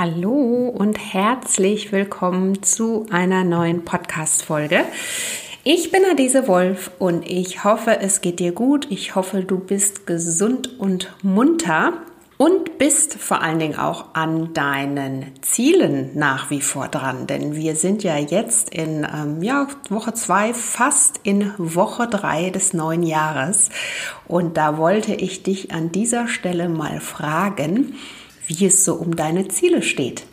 Hallo und herzlich willkommen zu einer neuen Podcast-Folge. Ich bin Adese Wolf und ich hoffe, es geht dir gut. Ich hoffe, du bist gesund und munter und bist vor allen Dingen auch an deinen Zielen nach wie vor dran. Denn wir sind ja jetzt in ähm, ja, Woche zwei, fast in Woche drei des neuen Jahres. Und da wollte ich dich an dieser Stelle mal fragen, wie es so um deine Ziele steht.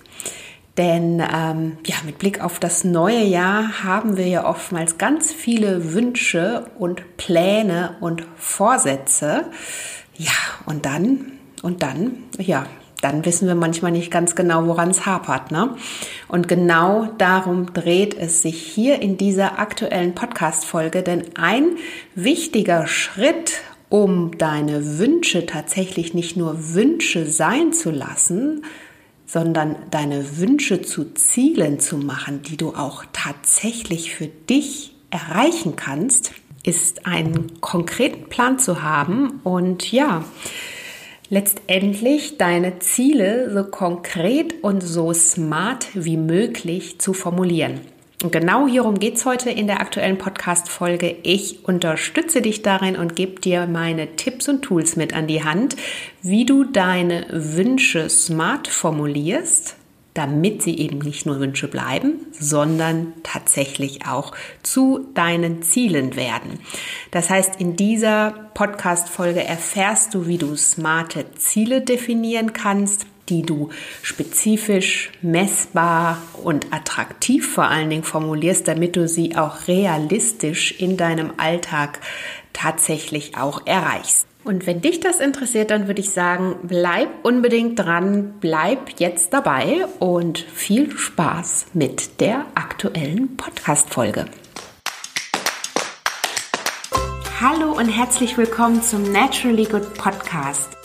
Denn ähm, ja, mit Blick auf das neue Jahr haben wir ja oftmals ganz viele Wünsche und Pläne und Vorsätze. Ja, und dann, und dann, ja, dann wissen wir manchmal nicht ganz genau, woran es hapert. Ne? Und genau darum dreht es sich hier in dieser aktuellen Podcast-Folge, denn ein wichtiger Schritt, um deine Wünsche tatsächlich nicht nur Wünsche sein zu lassen, sondern deine Wünsche zu Zielen zu machen, die du auch tatsächlich für dich erreichen kannst, ist einen konkreten Plan zu haben und ja, letztendlich deine Ziele so konkret und so smart wie möglich zu formulieren. Und genau hierum geht es heute in der aktuellen Podcast-Folge. Ich unterstütze dich darin und gebe dir meine Tipps und Tools mit an die Hand, wie du deine Wünsche smart formulierst, damit sie eben nicht nur Wünsche bleiben, sondern tatsächlich auch zu deinen Zielen werden. Das heißt, in dieser Podcast-Folge erfährst du, wie du smarte Ziele definieren kannst, die du spezifisch, messbar und attraktiv vor allen Dingen formulierst, damit du sie auch realistisch in deinem Alltag tatsächlich auch erreichst. Und wenn dich das interessiert, dann würde ich sagen, bleib unbedingt dran, bleib jetzt dabei und viel Spaß mit der aktuellen Podcast-Folge. Hallo und herzlich willkommen zum Naturally Good Podcast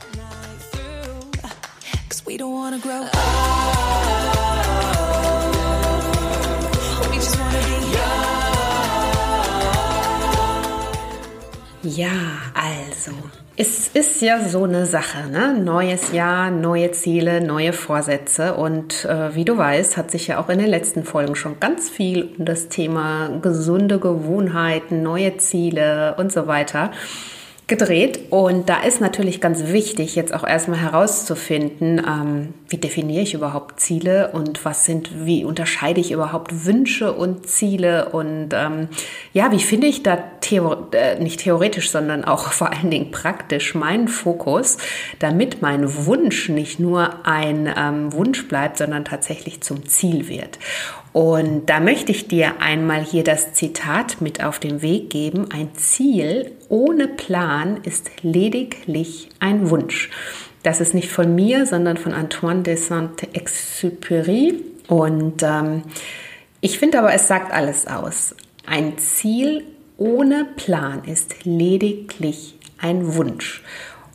Ja, also, es ist ja so eine Sache, ne? Neues Jahr, neue Ziele, neue Vorsätze. Und äh, wie du weißt, hat sich ja auch in den letzten Folgen schon ganz viel um das Thema gesunde Gewohnheiten, neue Ziele und so weiter gedreht. Und da ist natürlich ganz wichtig, jetzt auch erstmal herauszufinden, ähm, wie definiere ich überhaupt Ziele und was sind, wie unterscheide ich überhaupt Wünsche und Ziele und ähm, ja, wie finde ich da theo äh, nicht theoretisch, sondern auch vor allen Dingen praktisch meinen Fokus, damit mein Wunsch nicht nur ein ähm, Wunsch bleibt, sondern tatsächlich zum Ziel wird. Und da möchte ich dir einmal hier das Zitat mit auf den Weg geben. Ein Ziel ohne Plan ist lediglich ein Wunsch. Das ist nicht von mir, sondern von Antoine de Saint-Exupéry. Und ähm, ich finde aber, es sagt alles aus. Ein Ziel ohne Plan ist lediglich ein Wunsch.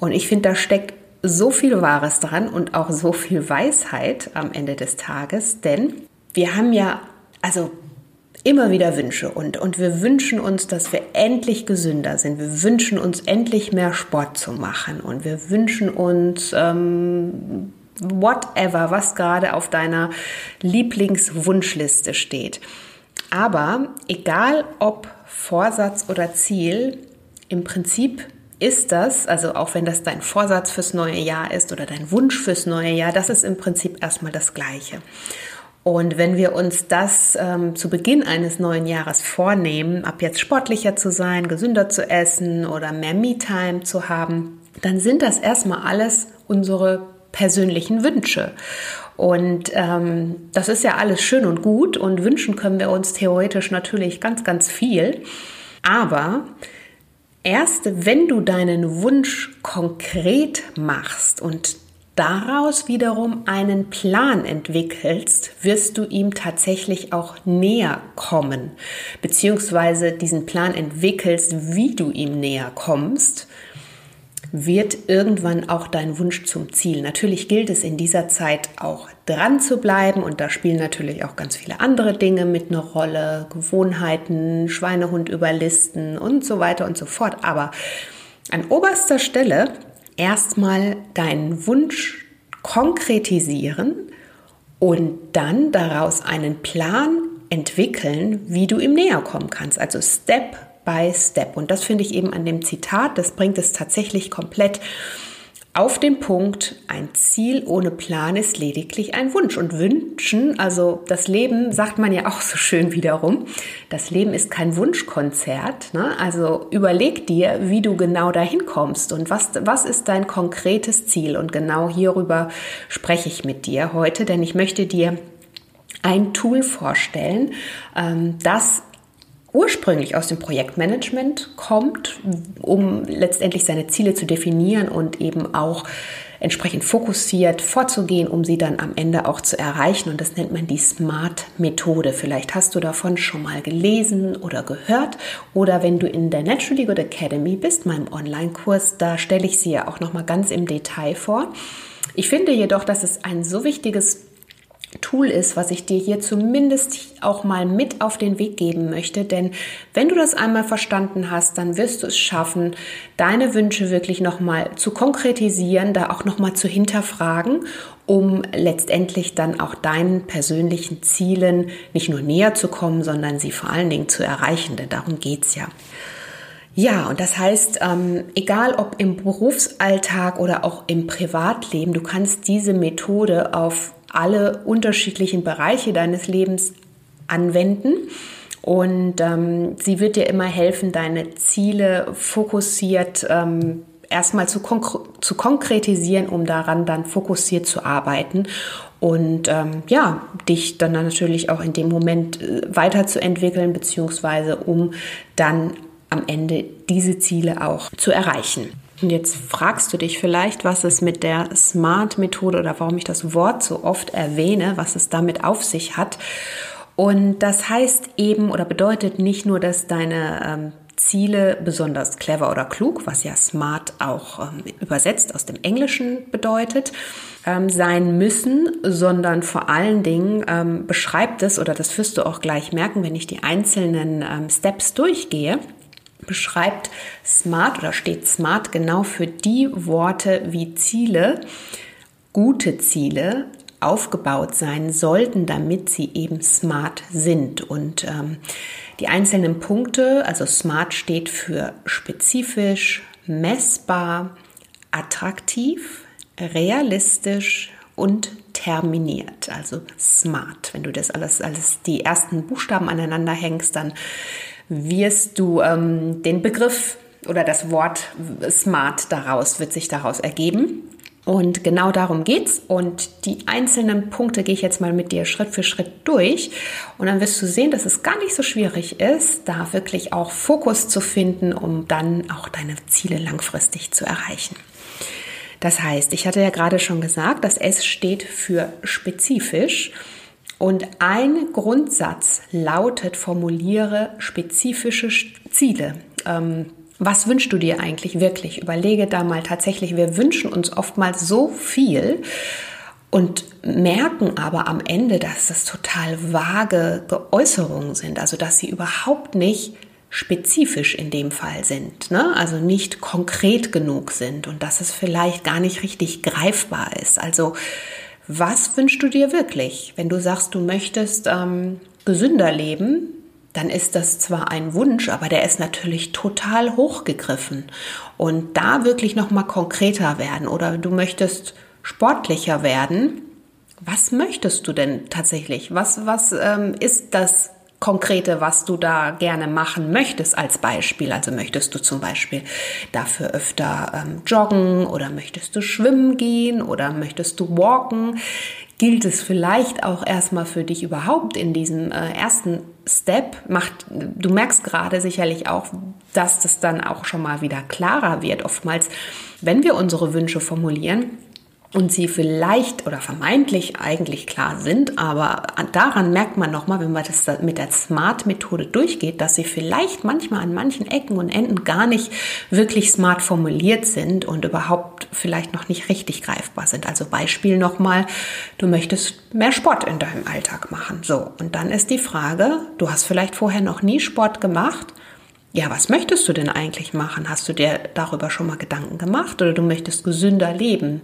Und ich finde, da steckt so viel Wahres dran und auch so viel Weisheit am Ende des Tages, denn wir haben ja also immer wieder Wünsche und, und wir wünschen uns, dass wir endlich gesünder sind. Wir wünschen uns endlich mehr Sport zu machen und wir wünschen uns ähm, whatever, was gerade auf deiner Lieblingswunschliste steht. Aber egal ob Vorsatz oder Ziel, im Prinzip ist das, also auch wenn das dein Vorsatz fürs neue Jahr ist oder dein Wunsch fürs neue Jahr, das ist im Prinzip erstmal das Gleiche. Und wenn wir uns das ähm, zu Beginn eines neuen Jahres vornehmen, ab jetzt sportlicher zu sein, gesünder zu essen oder mehr Me-Time zu haben, dann sind das erstmal alles unsere persönlichen Wünsche. Und ähm, das ist ja alles schön und gut und wünschen können wir uns theoretisch natürlich ganz, ganz viel. Aber erst wenn du deinen Wunsch konkret machst und daraus wiederum einen Plan entwickelst, wirst du ihm tatsächlich auch näher kommen, beziehungsweise diesen Plan entwickelst, wie du ihm näher kommst wird irgendwann auch dein Wunsch zum Ziel. Natürlich gilt es in dieser Zeit auch dran zu bleiben und da spielen natürlich auch ganz viele andere Dinge mit eine Rolle, Gewohnheiten, Schweinehund überlisten und so weiter und so fort. Aber an oberster Stelle erstmal deinen Wunsch konkretisieren und dann daraus einen Plan entwickeln, wie du ihm näher kommen kannst. Also Step by Step. Und das finde ich eben an dem Zitat, das bringt es tatsächlich komplett auf den Punkt, ein Ziel ohne Plan ist lediglich ein Wunsch. Und wünschen, also das Leben, sagt man ja auch so schön wiederum, das Leben ist kein Wunschkonzert. Ne? Also überleg dir, wie du genau dahin kommst und was, was ist dein konkretes Ziel. Und genau hierüber spreche ich mit dir heute, denn ich möchte dir ein Tool vorstellen, ähm, das ursprünglich aus dem Projektmanagement kommt, um letztendlich seine Ziele zu definieren und eben auch entsprechend fokussiert vorzugehen, um sie dann am Ende auch zu erreichen. Und das nennt man die SMART-Methode. Vielleicht hast du davon schon mal gelesen oder gehört. Oder wenn du in der Natural Good Academy bist, meinem Online-Kurs, da stelle ich sie ja auch noch mal ganz im Detail vor. Ich finde jedoch, dass es ein so wichtiges Tool ist, was ich dir hier zumindest auch mal mit auf den Weg geben möchte. Denn wenn du das einmal verstanden hast, dann wirst du es schaffen, deine Wünsche wirklich nochmal zu konkretisieren, da auch nochmal zu hinterfragen, um letztendlich dann auch deinen persönlichen Zielen nicht nur näher zu kommen, sondern sie vor allen Dingen zu erreichen. Denn darum geht's ja. Ja, und das heißt, ähm, egal ob im Berufsalltag oder auch im Privatleben, du kannst diese Methode auf alle unterschiedlichen Bereiche deines Lebens anwenden. Und ähm, sie wird dir immer helfen, deine Ziele fokussiert ähm, erstmal zu, konk zu konkretisieren, um daran dann fokussiert zu arbeiten und ähm, ja, dich dann natürlich auch in dem Moment äh, weiterzuentwickeln, beziehungsweise um dann am Ende diese Ziele auch zu erreichen. Und jetzt fragst du dich vielleicht, was es mit der SMART-Methode oder warum ich das Wort so oft erwähne, was es damit auf sich hat. Und das heißt eben oder bedeutet nicht nur, dass deine ähm, Ziele besonders clever oder klug, was ja smart auch ähm, übersetzt aus dem Englischen bedeutet, ähm, sein müssen, sondern vor allen Dingen ähm, beschreibt es, oder das wirst du auch gleich merken, wenn ich die einzelnen ähm, Steps durchgehe, beschreibt SMART oder steht SMART genau für die Worte wie Ziele, gute Ziele aufgebaut sein sollten, damit sie eben SMART sind. Und ähm, die einzelnen Punkte, also SMART steht für spezifisch, messbar, attraktiv, realistisch und terminiert, also smart. Wenn du das alles, alles die ersten Buchstaben aneinander hängst, dann wirst du ähm, den Begriff oder das Wort smart daraus, wird sich daraus ergeben. Und genau darum geht's. Und die einzelnen Punkte gehe ich jetzt mal mit dir Schritt für Schritt durch. Und dann wirst du sehen, dass es gar nicht so schwierig ist, da wirklich auch Fokus zu finden, um dann auch deine Ziele langfristig zu erreichen. Das heißt, ich hatte ja gerade schon gesagt, das S steht für spezifisch. Und ein Grundsatz lautet, formuliere spezifische Ziele. Ähm, was wünschst du dir eigentlich wirklich? Überlege da mal tatsächlich, wir wünschen uns oftmals so viel und merken aber am Ende, dass das total vage Äußerungen sind, also dass sie überhaupt nicht spezifisch in dem Fall sind, ne? also nicht konkret genug sind und dass es vielleicht gar nicht richtig greifbar ist. Also was wünschst du dir wirklich? Wenn du sagst, du möchtest ähm, gesünder leben, dann ist das zwar ein Wunsch, aber der ist natürlich total hochgegriffen. Und da wirklich noch mal konkreter werden oder du möchtest sportlicher werden. Was möchtest du denn tatsächlich? Was, was ähm, ist das Konkrete, was du da gerne machen möchtest als Beispiel. Also möchtest du zum Beispiel dafür öfter ähm, joggen oder möchtest du schwimmen gehen oder möchtest du walken? Gilt es vielleicht auch erstmal für dich überhaupt in diesem äh, ersten Step? Macht, du merkst gerade sicherlich auch, dass das dann auch schon mal wieder klarer wird. Oftmals, wenn wir unsere Wünsche formulieren, und sie vielleicht oder vermeintlich eigentlich klar sind, aber daran merkt man nochmal, wenn man das mit der Smart-Methode durchgeht, dass sie vielleicht manchmal an manchen Ecken und Enden gar nicht wirklich smart formuliert sind und überhaupt vielleicht noch nicht richtig greifbar sind. Also Beispiel nochmal, du möchtest mehr Sport in deinem Alltag machen. So, und dann ist die Frage, du hast vielleicht vorher noch nie Sport gemacht, ja, was möchtest du denn eigentlich machen? Hast du dir darüber schon mal Gedanken gemacht oder du möchtest gesünder leben?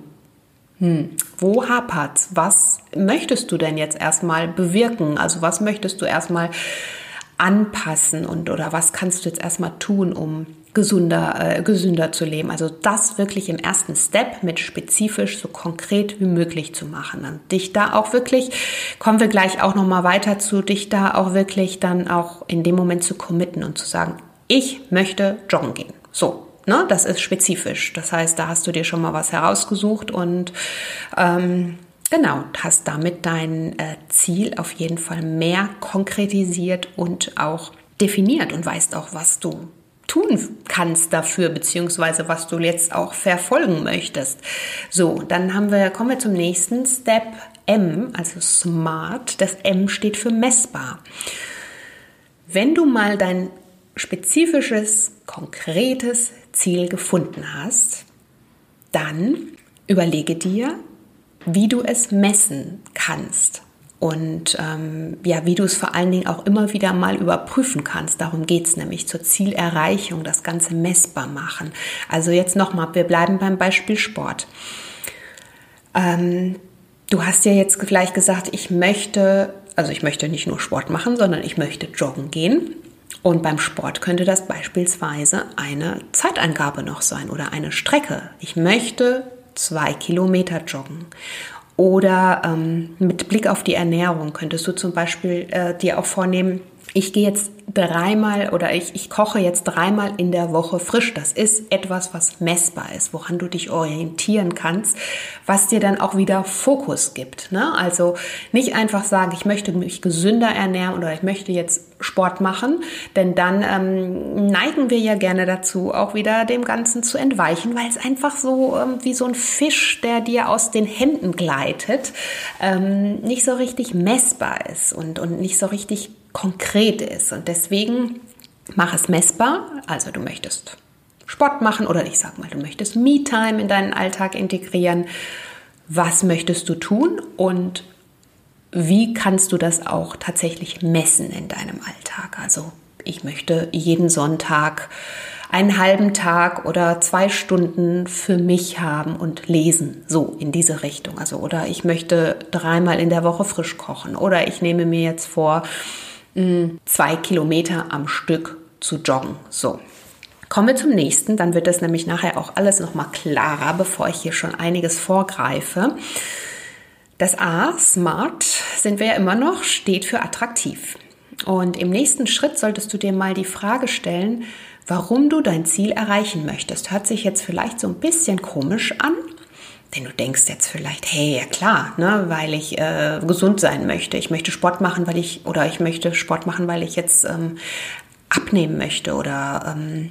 Hm, wo hapert's? Was möchtest du denn jetzt erstmal bewirken? Also was möchtest du erstmal anpassen und oder was kannst du jetzt erstmal tun, um gesünder, äh, gesünder zu leben? Also das wirklich im ersten Step mit spezifisch so konkret wie möglich zu machen. Und dich da auch wirklich, kommen wir gleich auch nochmal weiter zu, dich da auch wirklich dann auch in dem Moment zu committen und zu sagen, ich möchte joggen gehen. So, ne, das ist spezifisch. Das heißt, da hast du dir schon mal was herausgesucht und ähm, genau, hast damit dein äh, Ziel auf jeden Fall mehr konkretisiert und auch definiert und weißt auch, was du tun kannst dafür, beziehungsweise was du jetzt auch verfolgen möchtest. So, dann haben wir, kommen wir zum nächsten Step M, also Smart. Das M steht für messbar. Wenn du mal dein spezifisches, konkretes Ziel gefunden hast, dann überlege dir, wie du es messen kannst und ähm, ja, wie du es vor allen Dingen auch immer wieder mal überprüfen kannst. Darum geht es nämlich zur Zielerreichung, das Ganze messbar machen. Also jetzt nochmal, wir bleiben beim Beispiel Sport. Ähm, du hast ja jetzt vielleicht gesagt, ich möchte, also ich möchte nicht nur Sport machen, sondern ich möchte joggen gehen. Und beim Sport könnte das beispielsweise eine Zeitangabe noch sein oder eine Strecke. Ich möchte zwei Kilometer joggen. Oder ähm, mit Blick auf die Ernährung könntest du zum Beispiel äh, dir auch vornehmen, ich gehe jetzt dreimal oder ich, ich koche jetzt dreimal in der Woche frisch. Das ist etwas, was messbar ist, woran du dich orientieren kannst, was dir dann auch wieder Fokus gibt. Ne? Also nicht einfach sagen, ich möchte mich gesünder ernähren oder ich möchte jetzt Sport machen, denn dann ähm, neigen wir ja gerne dazu, auch wieder dem Ganzen zu entweichen, weil es einfach so ähm, wie so ein Fisch, der dir aus den Händen gleitet, ähm, nicht so richtig messbar ist und, und nicht so richtig konkret ist. Und deswegen mach es messbar. Also du möchtest Sport machen oder ich sag mal, du möchtest Me-Time in deinen Alltag integrieren. Was möchtest du tun und wie kannst du das auch tatsächlich messen in deinem Alltag? Also ich möchte jeden Sonntag einen halben Tag oder zwei Stunden für mich haben und lesen, so in diese Richtung. Also oder ich möchte dreimal in der Woche frisch kochen oder ich nehme mir jetzt vor, zwei Kilometer am Stück zu joggen. So. Kommen wir zum nächsten, dann wird das nämlich nachher auch alles nochmal klarer, bevor ich hier schon einiges vorgreife. Das A, smart, sind wir ja immer noch, steht für attraktiv. Und im nächsten Schritt solltest du dir mal die Frage stellen, warum du dein Ziel erreichen möchtest. Hört sich jetzt vielleicht so ein bisschen komisch an, denn du denkst jetzt vielleicht, hey, ja klar, ne, weil ich äh, gesund sein möchte. Ich möchte Sport machen, weil ich, oder ich möchte Sport machen, weil ich jetzt ähm, abnehmen möchte oder ähm,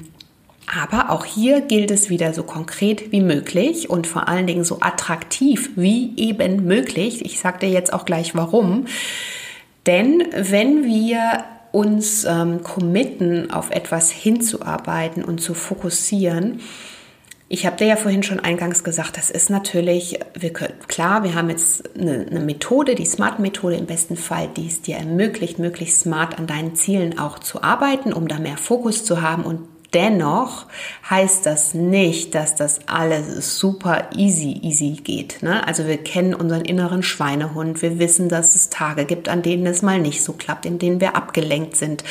aber auch hier gilt es wieder so konkret wie möglich und vor allen Dingen so attraktiv wie eben möglich. Ich sage dir jetzt auch gleich warum. Denn wenn wir uns ähm, committen, auf etwas hinzuarbeiten und zu fokussieren, ich habe dir ja vorhin schon eingangs gesagt, das ist natürlich, wir können, klar, wir haben jetzt eine, eine Methode, die Smart-Methode im besten Fall, die es dir ermöglicht, möglichst smart an deinen Zielen auch zu arbeiten, um da mehr Fokus zu haben und Dennoch heißt das nicht, dass das alles super easy, easy geht. Ne? Also wir kennen unseren inneren Schweinehund. Wir wissen, dass es Tage gibt, an denen es mal nicht so klappt, in denen wir abgelenkt sind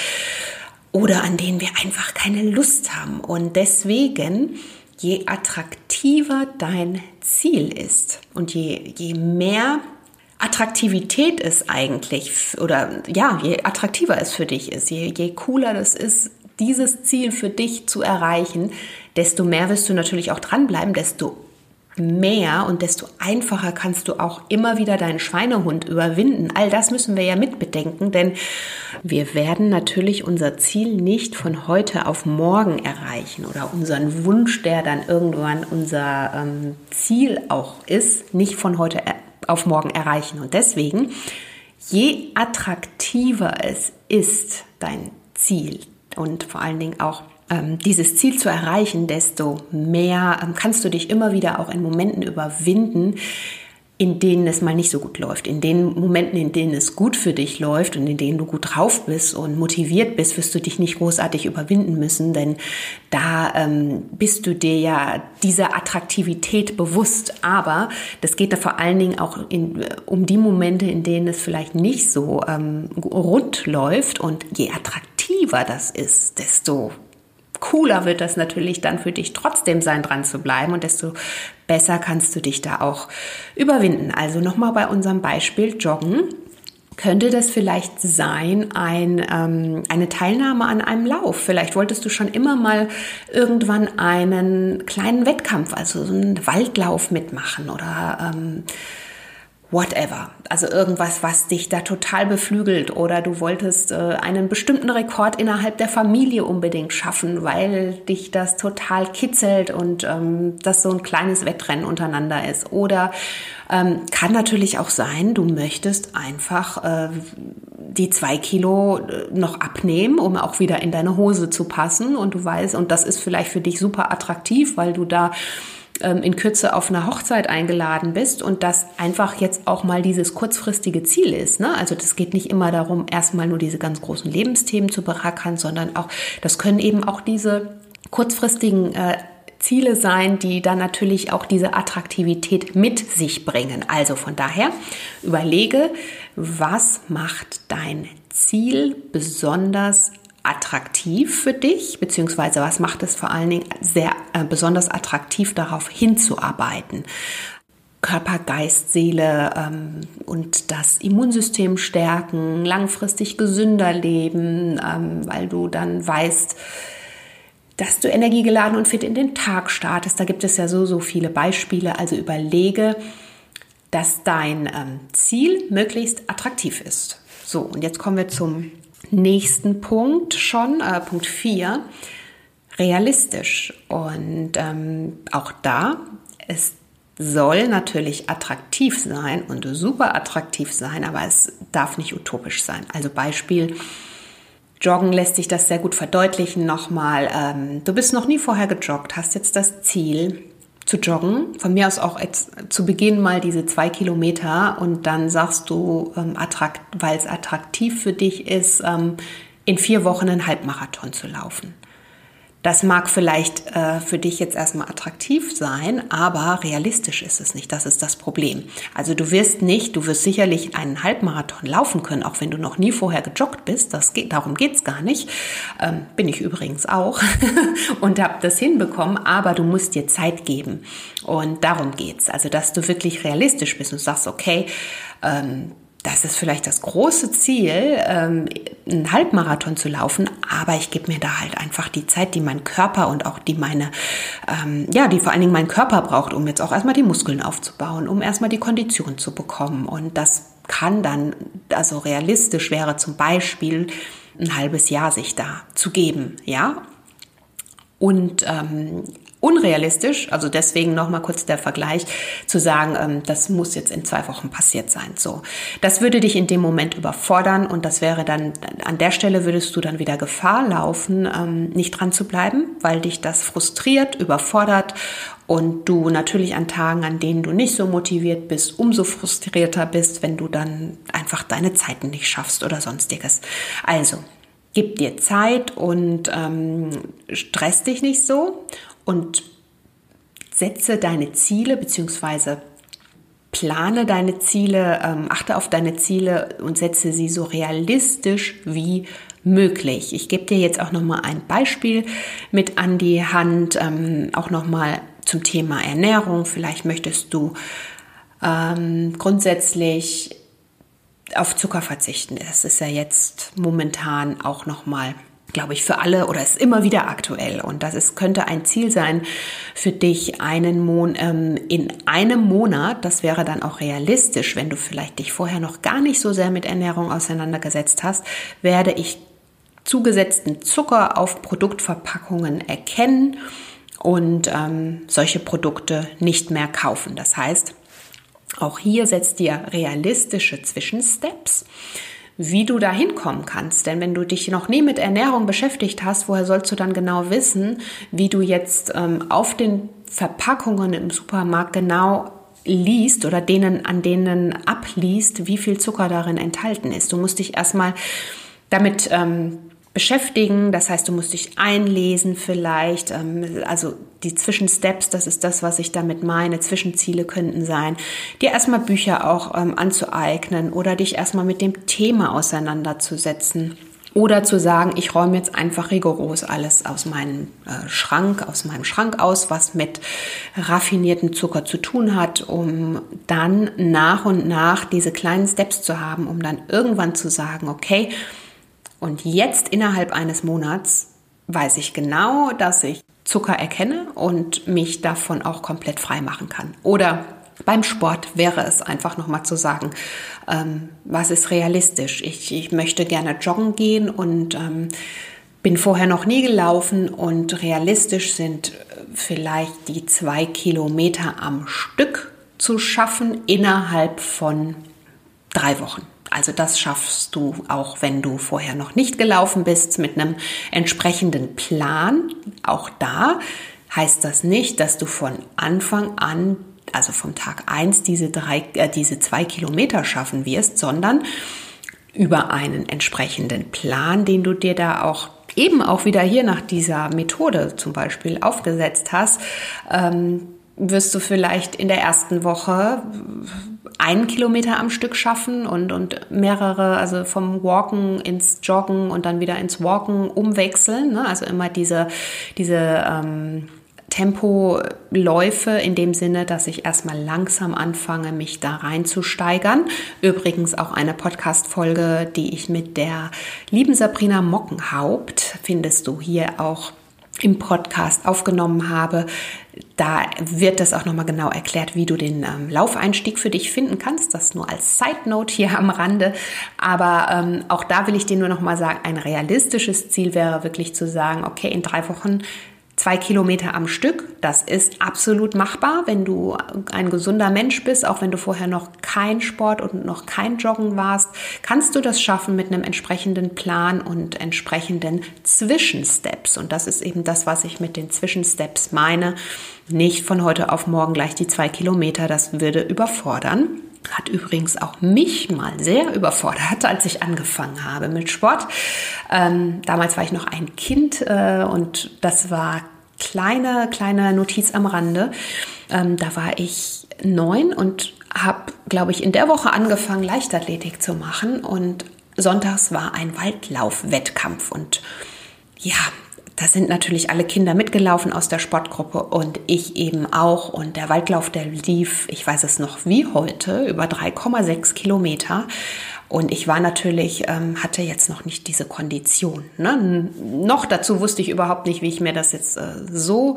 oder an denen wir einfach keine Lust haben. Und deswegen je attraktiver dein Ziel ist und je, je mehr Attraktivität es eigentlich oder ja, je attraktiver es für dich ist, je, je cooler das ist, dieses Ziel für dich zu erreichen, desto mehr wirst du natürlich auch dranbleiben, desto mehr und desto einfacher kannst du auch immer wieder deinen Schweinehund überwinden. All das müssen wir ja mitbedenken, denn wir werden natürlich unser Ziel nicht von heute auf morgen erreichen oder unseren Wunsch, der dann irgendwann unser ähm, Ziel auch ist, nicht von heute auf morgen erreichen. Und deswegen, je attraktiver es ist, dein Ziel und vor allen Dingen auch dieses Ziel zu erreichen, desto mehr ähm, kannst du dich immer wieder auch in Momenten überwinden, in denen es mal nicht so gut läuft. In den Momenten, in denen es gut für dich läuft und in denen du gut drauf bist und motiviert bist, wirst du dich nicht großartig überwinden müssen, denn da ähm, bist du dir ja dieser Attraktivität bewusst. Aber das geht da vor allen Dingen auch in, um die Momente, in denen es vielleicht nicht so ähm, rund läuft. Und je attraktiver das ist, desto cooler wird das natürlich dann für dich trotzdem sein, dran zu bleiben und desto besser kannst du dich da auch überwinden. Also nochmal bei unserem Beispiel Joggen. Könnte das vielleicht sein, ein, ähm, eine Teilnahme an einem Lauf? Vielleicht wolltest du schon immer mal irgendwann einen kleinen Wettkampf, also so einen Waldlauf mitmachen oder ähm, whatever. Also irgendwas, was dich da total beflügelt oder du wolltest äh, einen bestimmten Rekord innerhalb der Familie unbedingt schaffen, weil dich das total kitzelt und ähm, das so ein kleines Wettrennen untereinander ist. Oder ähm, kann natürlich auch sein, du möchtest einfach äh, die zwei Kilo äh, noch abnehmen, um auch wieder in deine Hose zu passen und du weißt, und das ist vielleicht für dich super attraktiv, weil du da ähm, in Kürze auf einer Hochzeit eingeladen bist und das einfach jetzt auch mal dieses kurzfristige Ziel ist. Ne? Also das geht nicht immer darum, erstmal nur diese ganz großen Lebensthemen zu berackern, sondern auch, das können eben auch diese kurzfristigen äh, Ziele sein, die dann natürlich auch diese Attraktivität mit sich bringen. Also von daher überlege, was macht dein Ziel besonders attraktiv für dich, beziehungsweise was macht es vor allen Dingen sehr äh, besonders attraktiv, darauf hinzuarbeiten. Körper, Geist, Seele ähm, und das Immunsystem stärken, langfristig gesünder leben, ähm, weil du dann weißt, dass du energiegeladen und fit in den Tag startest. Da gibt es ja so, so viele Beispiele. Also überlege, dass dein ähm, Ziel möglichst attraktiv ist. So, und jetzt kommen wir zum nächsten Punkt schon, äh, Punkt 4, realistisch. Und ähm, auch da, es soll natürlich attraktiv sein und super attraktiv sein, aber es darf nicht utopisch sein. Also Beispiel, Joggen lässt sich das sehr gut verdeutlichen. Nochmal, ähm, du bist noch nie vorher gejoggt, hast jetzt das Ziel, zu joggen. Von mir aus auch jetzt zu Beginn mal diese zwei Kilometer und dann sagst du, ähm, weil es attraktiv für dich ist, ähm, in vier Wochen einen Halbmarathon zu laufen. Das mag vielleicht äh, für dich jetzt erstmal attraktiv sein, aber realistisch ist es nicht. Das ist das Problem. Also du wirst nicht, du wirst sicherlich einen Halbmarathon laufen können, auch wenn du noch nie vorher gejoggt bist. Das geht, darum geht's gar nicht. Ähm, bin ich übrigens auch und habe das hinbekommen. Aber du musst dir Zeit geben und darum geht's. Also dass du wirklich realistisch bist und sagst, okay. Ähm, das ist vielleicht das große Ziel, ähm, einen Halbmarathon zu laufen, aber ich gebe mir da halt einfach die Zeit, die mein Körper und auch die meine, ähm, ja, die vor allen Dingen mein Körper braucht, um jetzt auch erstmal die Muskeln aufzubauen, um erstmal die Kondition zu bekommen. Und das kann dann, also realistisch wäre zum Beispiel ein halbes Jahr sich da zu geben, ja. Und ähm, unrealistisch, also deswegen nochmal kurz der Vergleich, zu sagen, ähm, das muss jetzt in zwei Wochen passiert sein. So, das würde dich in dem Moment überfordern und das wäre dann, an der Stelle würdest du dann wieder Gefahr laufen, ähm, nicht dran zu bleiben, weil dich das frustriert, überfordert und du natürlich an Tagen, an denen du nicht so motiviert bist, umso frustrierter bist, wenn du dann einfach deine Zeiten nicht schaffst oder sonstiges. Also, gib dir Zeit und ähm, stress dich nicht so und setze deine Ziele bzw. plane deine Ziele, ähm, achte auf deine Ziele und setze sie so realistisch wie möglich. Ich gebe dir jetzt auch noch mal ein Beispiel mit an die Hand, ähm, auch noch mal zum Thema Ernährung. Vielleicht möchtest du ähm, grundsätzlich auf Zucker verzichten. Das ist ja jetzt momentan auch noch mal glaube ich, für alle oder ist immer wieder aktuell. Und das ist, könnte ein Ziel sein für dich, einen Mon ähm, in einem Monat, das wäre dann auch realistisch, wenn du vielleicht dich vorher noch gar nicht so sehr mit Ernährung auseinandergesetzt hast, werde ich zugesetzten Zucker auf Produktverpackungen erkennen und ähm, solche Produkte nicht mehr kaufen. Das heißt, auch hier setzt dir realistische Zwischensteps wie du da hinkommen kannst. Denn wenn du dich noch nie mit Ernährung beschäftigt hast, woher sollst du dann genau wissen, wie du jetzt ähm, auf den Verpackungen im Supermarkt genau liest oder denen an denen abliest, wie viel Zucker darin enthalten ist. Du musst dich erstmal damit ähm, beschäftigen. Das heißt, du musst dich einlesen vielleicht. Ähm, also die Zwischensteps, das ist das, was ich damit meine. Zwischenziele könnten sein, dir erstmal Bücher auch ähm, anzueignen oder dich erstmal mit dem Thema auseinanderzusetzen. Oder zu sagen, ich räume jetzt einfach rigoros alles aus meinem äh, Schrank, aus meinem Schrank aus, was mit raffiniertem Zucker zu tun hat, um dann nach und nach diese kleinen Steps zu haben, um dann irgendwann zu sagen, okay, und jetzt innerhalb eines Monats weiß ich genau, dass ich Zucker erkenne und mich davon auch komplett frei machen kann. Oder beim Sport wäre es einfach nochmal zu sagen, ähm, was ist realistisch? Ich, ich, möchte gerne joggen gehen und ähm, bin vorher noch nie gelaufen und realistisch sind vielleicht die zwei Kilometer am Stück zu schaffen innerhalb von drei Wochen. Also das schaffst du auch, wenn du vorher noch nicht gelaufen bist, mit einem entsprechenden Plan. Auch da heißt das nicht, dass du von Anfang an, also vom Tag eins diese drei, äh, diese zwei Kilometer schaffen wirst, sondern über einen entsprechenden Plan, den du dir da auch eben auch wieder hier nach dieser Methode zum Beispiel aufgesetzt hast, ähm, wirst du vielleicht in der ersten Woche einen Kilometer am Stück schaffen und, und mehrere, also vom Walken ins Joggen und dann wieder ins Walken umwechseln. Ne? Also immer diese, diese ähm, Tempoläufe in dem Sinne, dass ich erstmal langsam anfange, mich da reinzusteigern. Übrigens auch eine Podcast-Folge, die ich mit der lieben Sabrina Mockenhaupt findest du hier auch im Podcast aufgenommen habe. Da wird das auch nochmal genau erklärt, wie du den ähm, Laufeinstieg für dich finden kannst. Das nur als Side Note hier am Rande. Aber ähm, auch da will ich dir nur nochmal sagen, ein realistisches Ziel wäre wirklich zu sagen, okay, in drei Wochen zwei Kilometer am Stück. Das ist absolut machbar, wenn du ein gesunder Mensch bist, auch wenn du vorher noch kein Sport und noch kein Joggen warst, kannst du das schaffen mit einem entsprechenden Plan und entsprechenden Zwischensteps. Und das ist eben das, was ich mit den Zwischensteps meine. Nicht von heute auf morgen gleich die zwei Kilometer, das würde überfordern. Hat übrigens auch mich mal sehr überfordert, als ich angefangen habe mit Sport. Ähm, damals war ich noch ein Kind äh, und das war kleine, kleine Notiz am Rande. Ähm, da war ich neun und habe, glaube ich, in der Woche angefangen, Leichtathletik zu machen und sonntags war ein Waldlaufwettkampf und ja, da sind natürlich alle Kinder mitgelaufen aus der Sportgruppe und ich eben auch. Und der Waldlauf, der lief, ich weiß es noch wie heute, über 3,6 Kilometer. Und ich war natürlich, ähm, hatte jetzt noch nicht diese Kondition. Ne? Noch dazu wusste ich überhaupt nicht, wie ich mir das jetzt äh, so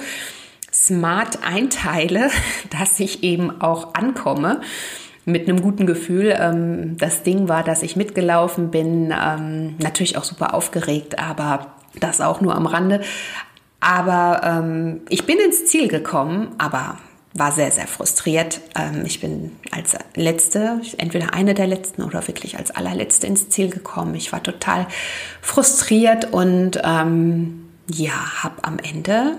smart einteile, dass ich eben auch ankomme mit einem guten Gefühl. Ähm, das Ding war, dass ich mitgelaufen bin, ähm, natürlich auch super aufgeregt, aber das auch nur am Rande. Aber ähm, ich bin ins Ziel gekommen, aber war sehr, sehr frustriert. Ähm, ich bin als letzte, entweder eine der letzten oder wirklich als allerletzte ins Ziel gekommen. Ich war total frustriert und ähm, ja, habe am Ende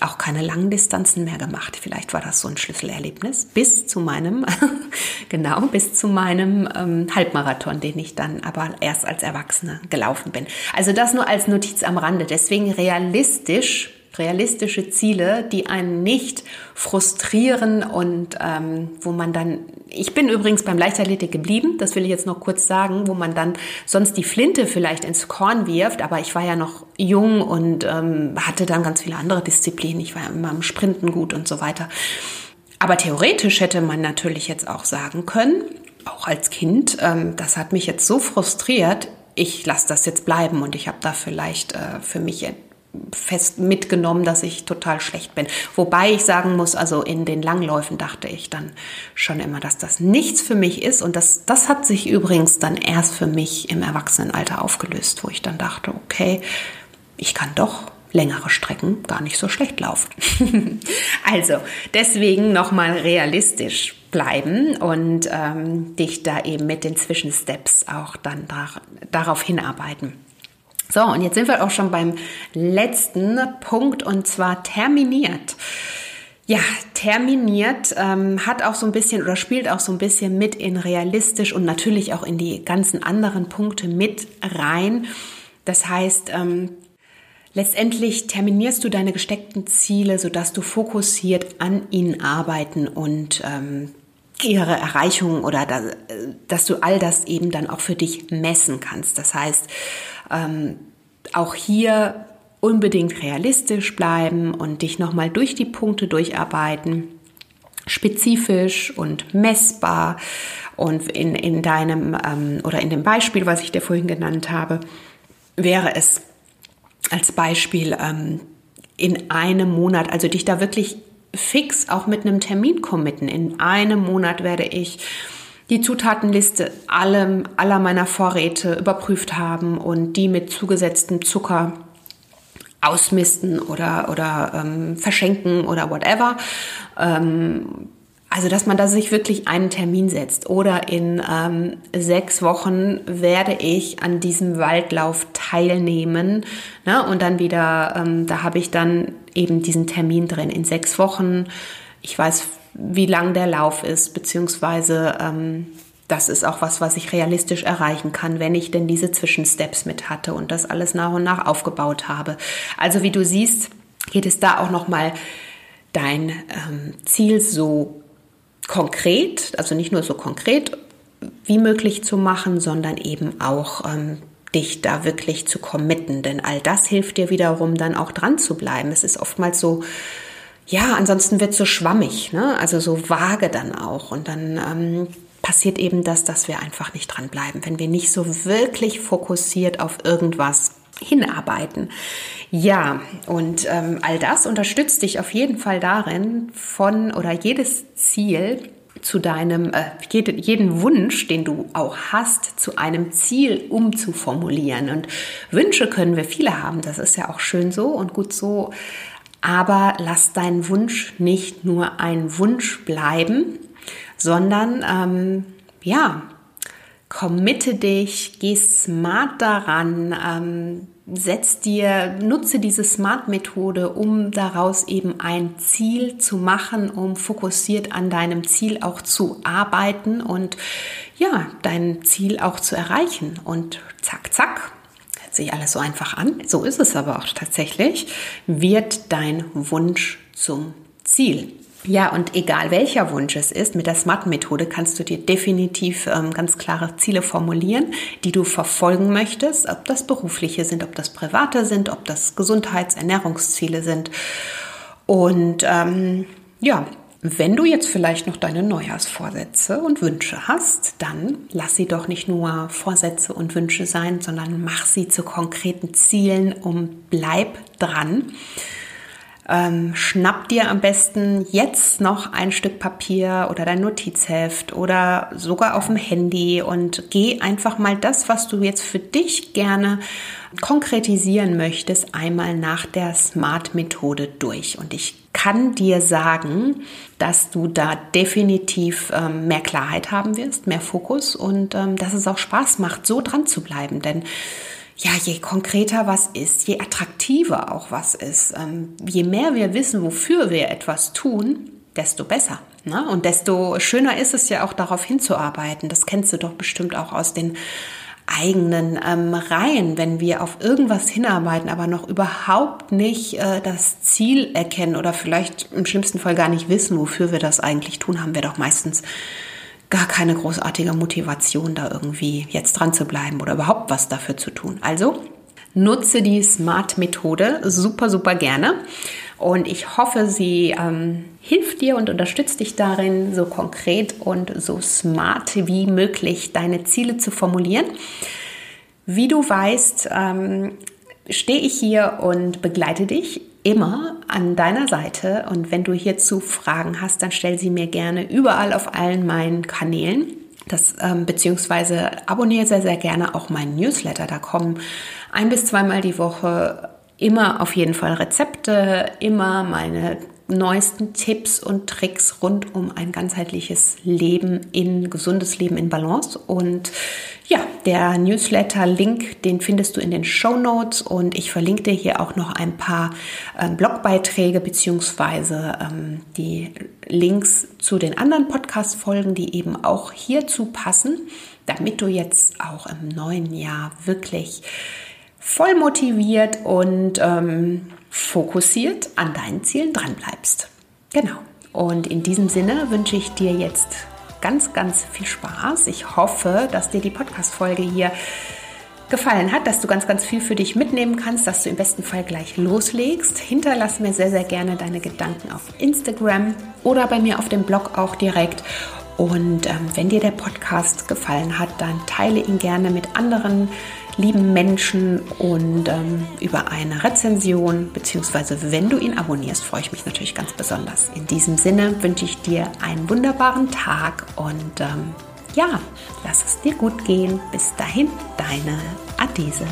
auch keine langen Distanzen mehr gemacht. Vielleicht war das so ein Schlüsselerlebnis bis zu meinem, genau, bis zu meinem ähm, Halbmarathon, den ich dann aber erst als Erwachsene gelaufen bin. Also das nur als Notiz am Rande. Deswegen realistisch realistische Ziele, die einen nicht frustrieren und ähm, wo man dann, ich bin übrigens beim Leichtathletik geblieben, das will ich jetzt noch kurz sagen, wo man dann sonst die Flinte vielleicht ins Korn wirft, aber ich war ja noch jung und ähm, hatte dann ganz viele andere Disziplinen, ich war ja immer im Sprinten gut und so weiter. Aber theoretisch hätte man natürlich jetzt auch sagen können, auch als Kind, ähm, das hat mich jetzt so frustriert, ich lasse das jetzt bleiben und ich habe da vielleicht äh, für mich fest mitgenommen, dass ich total schlecht bin. Wobei ich sagen muss, also in den Langläufen dachte ich dann schon immer, dass das nichts für mich ist. Und das, das hat sich übrigens dann erst für mich im Erwachsenenalter aufgelöst, wo ich dann dachte, okay, ich kann doch längere Strecken gar nicht so schlecht laufen. also deswegen nochmal realistisch bleiben und ähm, dich da eben mit den Zwischensteps auch dann da, darauf hinarbeiten. So, und jetzt sind wir auch schon beim letzten Punkt und zwar terminiert. Ja, terminiert ähm, hat auch so ein bisschen oder spielt auch so ein bisschen mit in realistisch und natürlich auch in die ganzen anderen Punkte mit rein. Das heißt, ähm, letztendlich terminierst du deine gesteckten Ziele, sodass du fokussiert an ihnen arbeiten und ähm, ihre Erreichung oder da, dass du all das eben dann auch für dich messen kannst. Das heißt, ähm, auch hier unbedingt realistisch bleiben und dich nochmal durch die Punkte durcharbeiten, spezifisch und messbar. Und in, in deinem ähm, oder in dem Beispiel, was ich dir vorhin genannt habe, wäre es als Beispiel ähm, in einem Monat, also dich da wirklich fix auch mit einem Termin committen. In einem Monat werde ich die Zutatenliste allem, aller meiner Vorräte überprüft haben und die mit zugesetztem Zucker ausmisten oder, oder ähm, verschenken oder whatever. Ähm, also, dass man da sich wirklich einen Termin setzt. Oder in ähm, sechs Wochen werde ich an diesem Waldlauf teilnehmen. Ne? Und dann wieder, ähm, da habe ich dann eben diesen Termin drin. In sechs Wochen, ich weiß wie lang der Lauf ist, beziehungsweise ähm, das ist auch was, was ich realistisch erreichen kann, wenn ich denn diese Zwischensteps mit hatte und das alles nach und nach aufgebaut habe. Also wie du siehst, geht es da auch nochmal dein ähm, Ziel so konkret, also nicht nur so konkret wie möglich zu machen, sondern eben auch ähm, dich da wirklich zu committen. Denn all das hilft dir wiederum dann auch dran zu bleiben. Es ist oftmals so, ja, ansonsten wird es so schwammig, ne? also so vage dann auch. Und dann ähm, passiert eben das, dass wir einfach nicht dranbleiben, wenn wir nicht so wirklich fokussiert auf irgendwas hinarbeiten. Ja, und ähm, all das unterstützt dich auf jeden Fall darin, von oder jedes Ziel zu deinem, äh, jede, jeden Wunsch, den du auch hast, zu einem Ziel umzuformulieren. Und Wünsche können wir viele haben, das ist ja auch schön so und gut so. Aber lass deinen Wunsch nicht nur ein Wunsch bleiben, sondern ähm, ja, committe dich, geh smart daran, ähm, setz dir, nutze diese Smart-Methode, um daraus eben ein Ziel zu machen, um fokussiert an deinem Ziel auch zu arbeiten und ja, dein Ziel auch zu erreichen. Und zack, zack, sich alles so einfach an, so ist es aber auch tatsächlich, wird dein Wunsch zum Ziel. Ja, und egal welcher Wunsch es ist, mit der SMART-Methode kannst du dir definitiv ähm, ganz klare Ziele formulieren, die du verfolgen möchtest, ob das berufliche sind, ob das private sind, ob das Gesundheits-, Ernährungsziele sind. Und ähm, ja, wenn du jetzt vielleicht noch deine Neujahrsvorsätze und Wünsche hast, dann lass sie doch nicht nur Vorsätze und Wünsche sein, sondern mach sie zu konkreten Zielen und bleib dran. Ähm, schnapp dir am besten jetzt noch ein Stück Papier oder dein Notizheft oder sogar auf dem Handy und geh einfach mal das, was du jetzt für dich gerne konkretisieren möchtest, einmal nach der Smart-Methode durch. Und ich kann dir sagen, dass du da definitiv ähm, mehr Klarheit haben wirst, mehr Fokus und ähm, dass es auch Spaß macht, so dran zu bleiben. Denn ja, je konkreter was ist, je attraktiver auch was ist, ähm, je mehr wir wissen, wofür wir etwas tun, desto besser. Ne? Und desto schöner ist es ja auch darauf hinzuarbeiten. Das kennst du doch bestimmt auch aus den eigenen ähm, Reihen, wenn wir auf irgendwas hinarbeiten, aber noch überhaupt nicht äh, das Ziel erkennen oder vielleicht im schlimmsten Fall gar nicht wissen, wofür wir das eigentlich tun, haben wir doch meistens gar keine großartige Motivation, da irgendwie jetzt dran zu bleiben oder überhaupt was dafür zu tun. Also nutze die Smart-Methode super, super gerne. Und ich hoffe, sie ähm, hilft dir und unterstützt dich darin, so konkret und so smart wie möglich deine Ziele zu formulieren. Wie du weißt, ähm, stehe ich hier und begleite dich immer an deiner Seite. Und wenn du hierzu Fragen hast, dann stell sie mir gerne überall auf allen meinen Kanälen. Das ähm, beziehungsweise abonniere sehr, sehr gerne auch meinen Newsletter. Da kommen ein bis zweimal die Woche immer auf jeden Fall Rezepte, immer meine neuesten Tipps und Tricks rund um ein ganzheitliches Leben in gesundes Leben in Balance. Und ja, der Newsletter-Link, den findest du in den Show Notes und ich verlinke dir hier auch noch ein paar äh, Blogbeiträge beziehungsweise ähm, die Links zu den anderen Podcast-Folgen, die eben auch hierzu passen, damit du jetzt auch im neuen Jahr wirklich voll motiviert und ähm, fokussiert an deinen Zielen dranbleibst. Genau. Und in diesem Sinne wünsche ich dir jetzt ganz, ganz viel Spaß. Ich hoffe, dass dir die Podcast-Folge hier gefallen hat, dass du ganz, ganz viel für dich mitnehmen kannst, dass du im besten Fall gleich loslegst. Hinterlass mir sehr, sehr gerne deine Gedanken auf Instagram oder bei mir auf dem Blog auch direkt. Und ähm, wenn dir der Podcast gefallen hat, dann teile ihn gerne mit anderen lieben Menschen und ähm, über eine Rezension, beziehungsweise wenn du ihn abonnierst, freue ich mich natürlich ganz besonders. In diesem Sinne wünsche ich dir einen wunderbaren Tag und ähm, ja, lass es dir gut gehen. Bis dahin, deine Adese.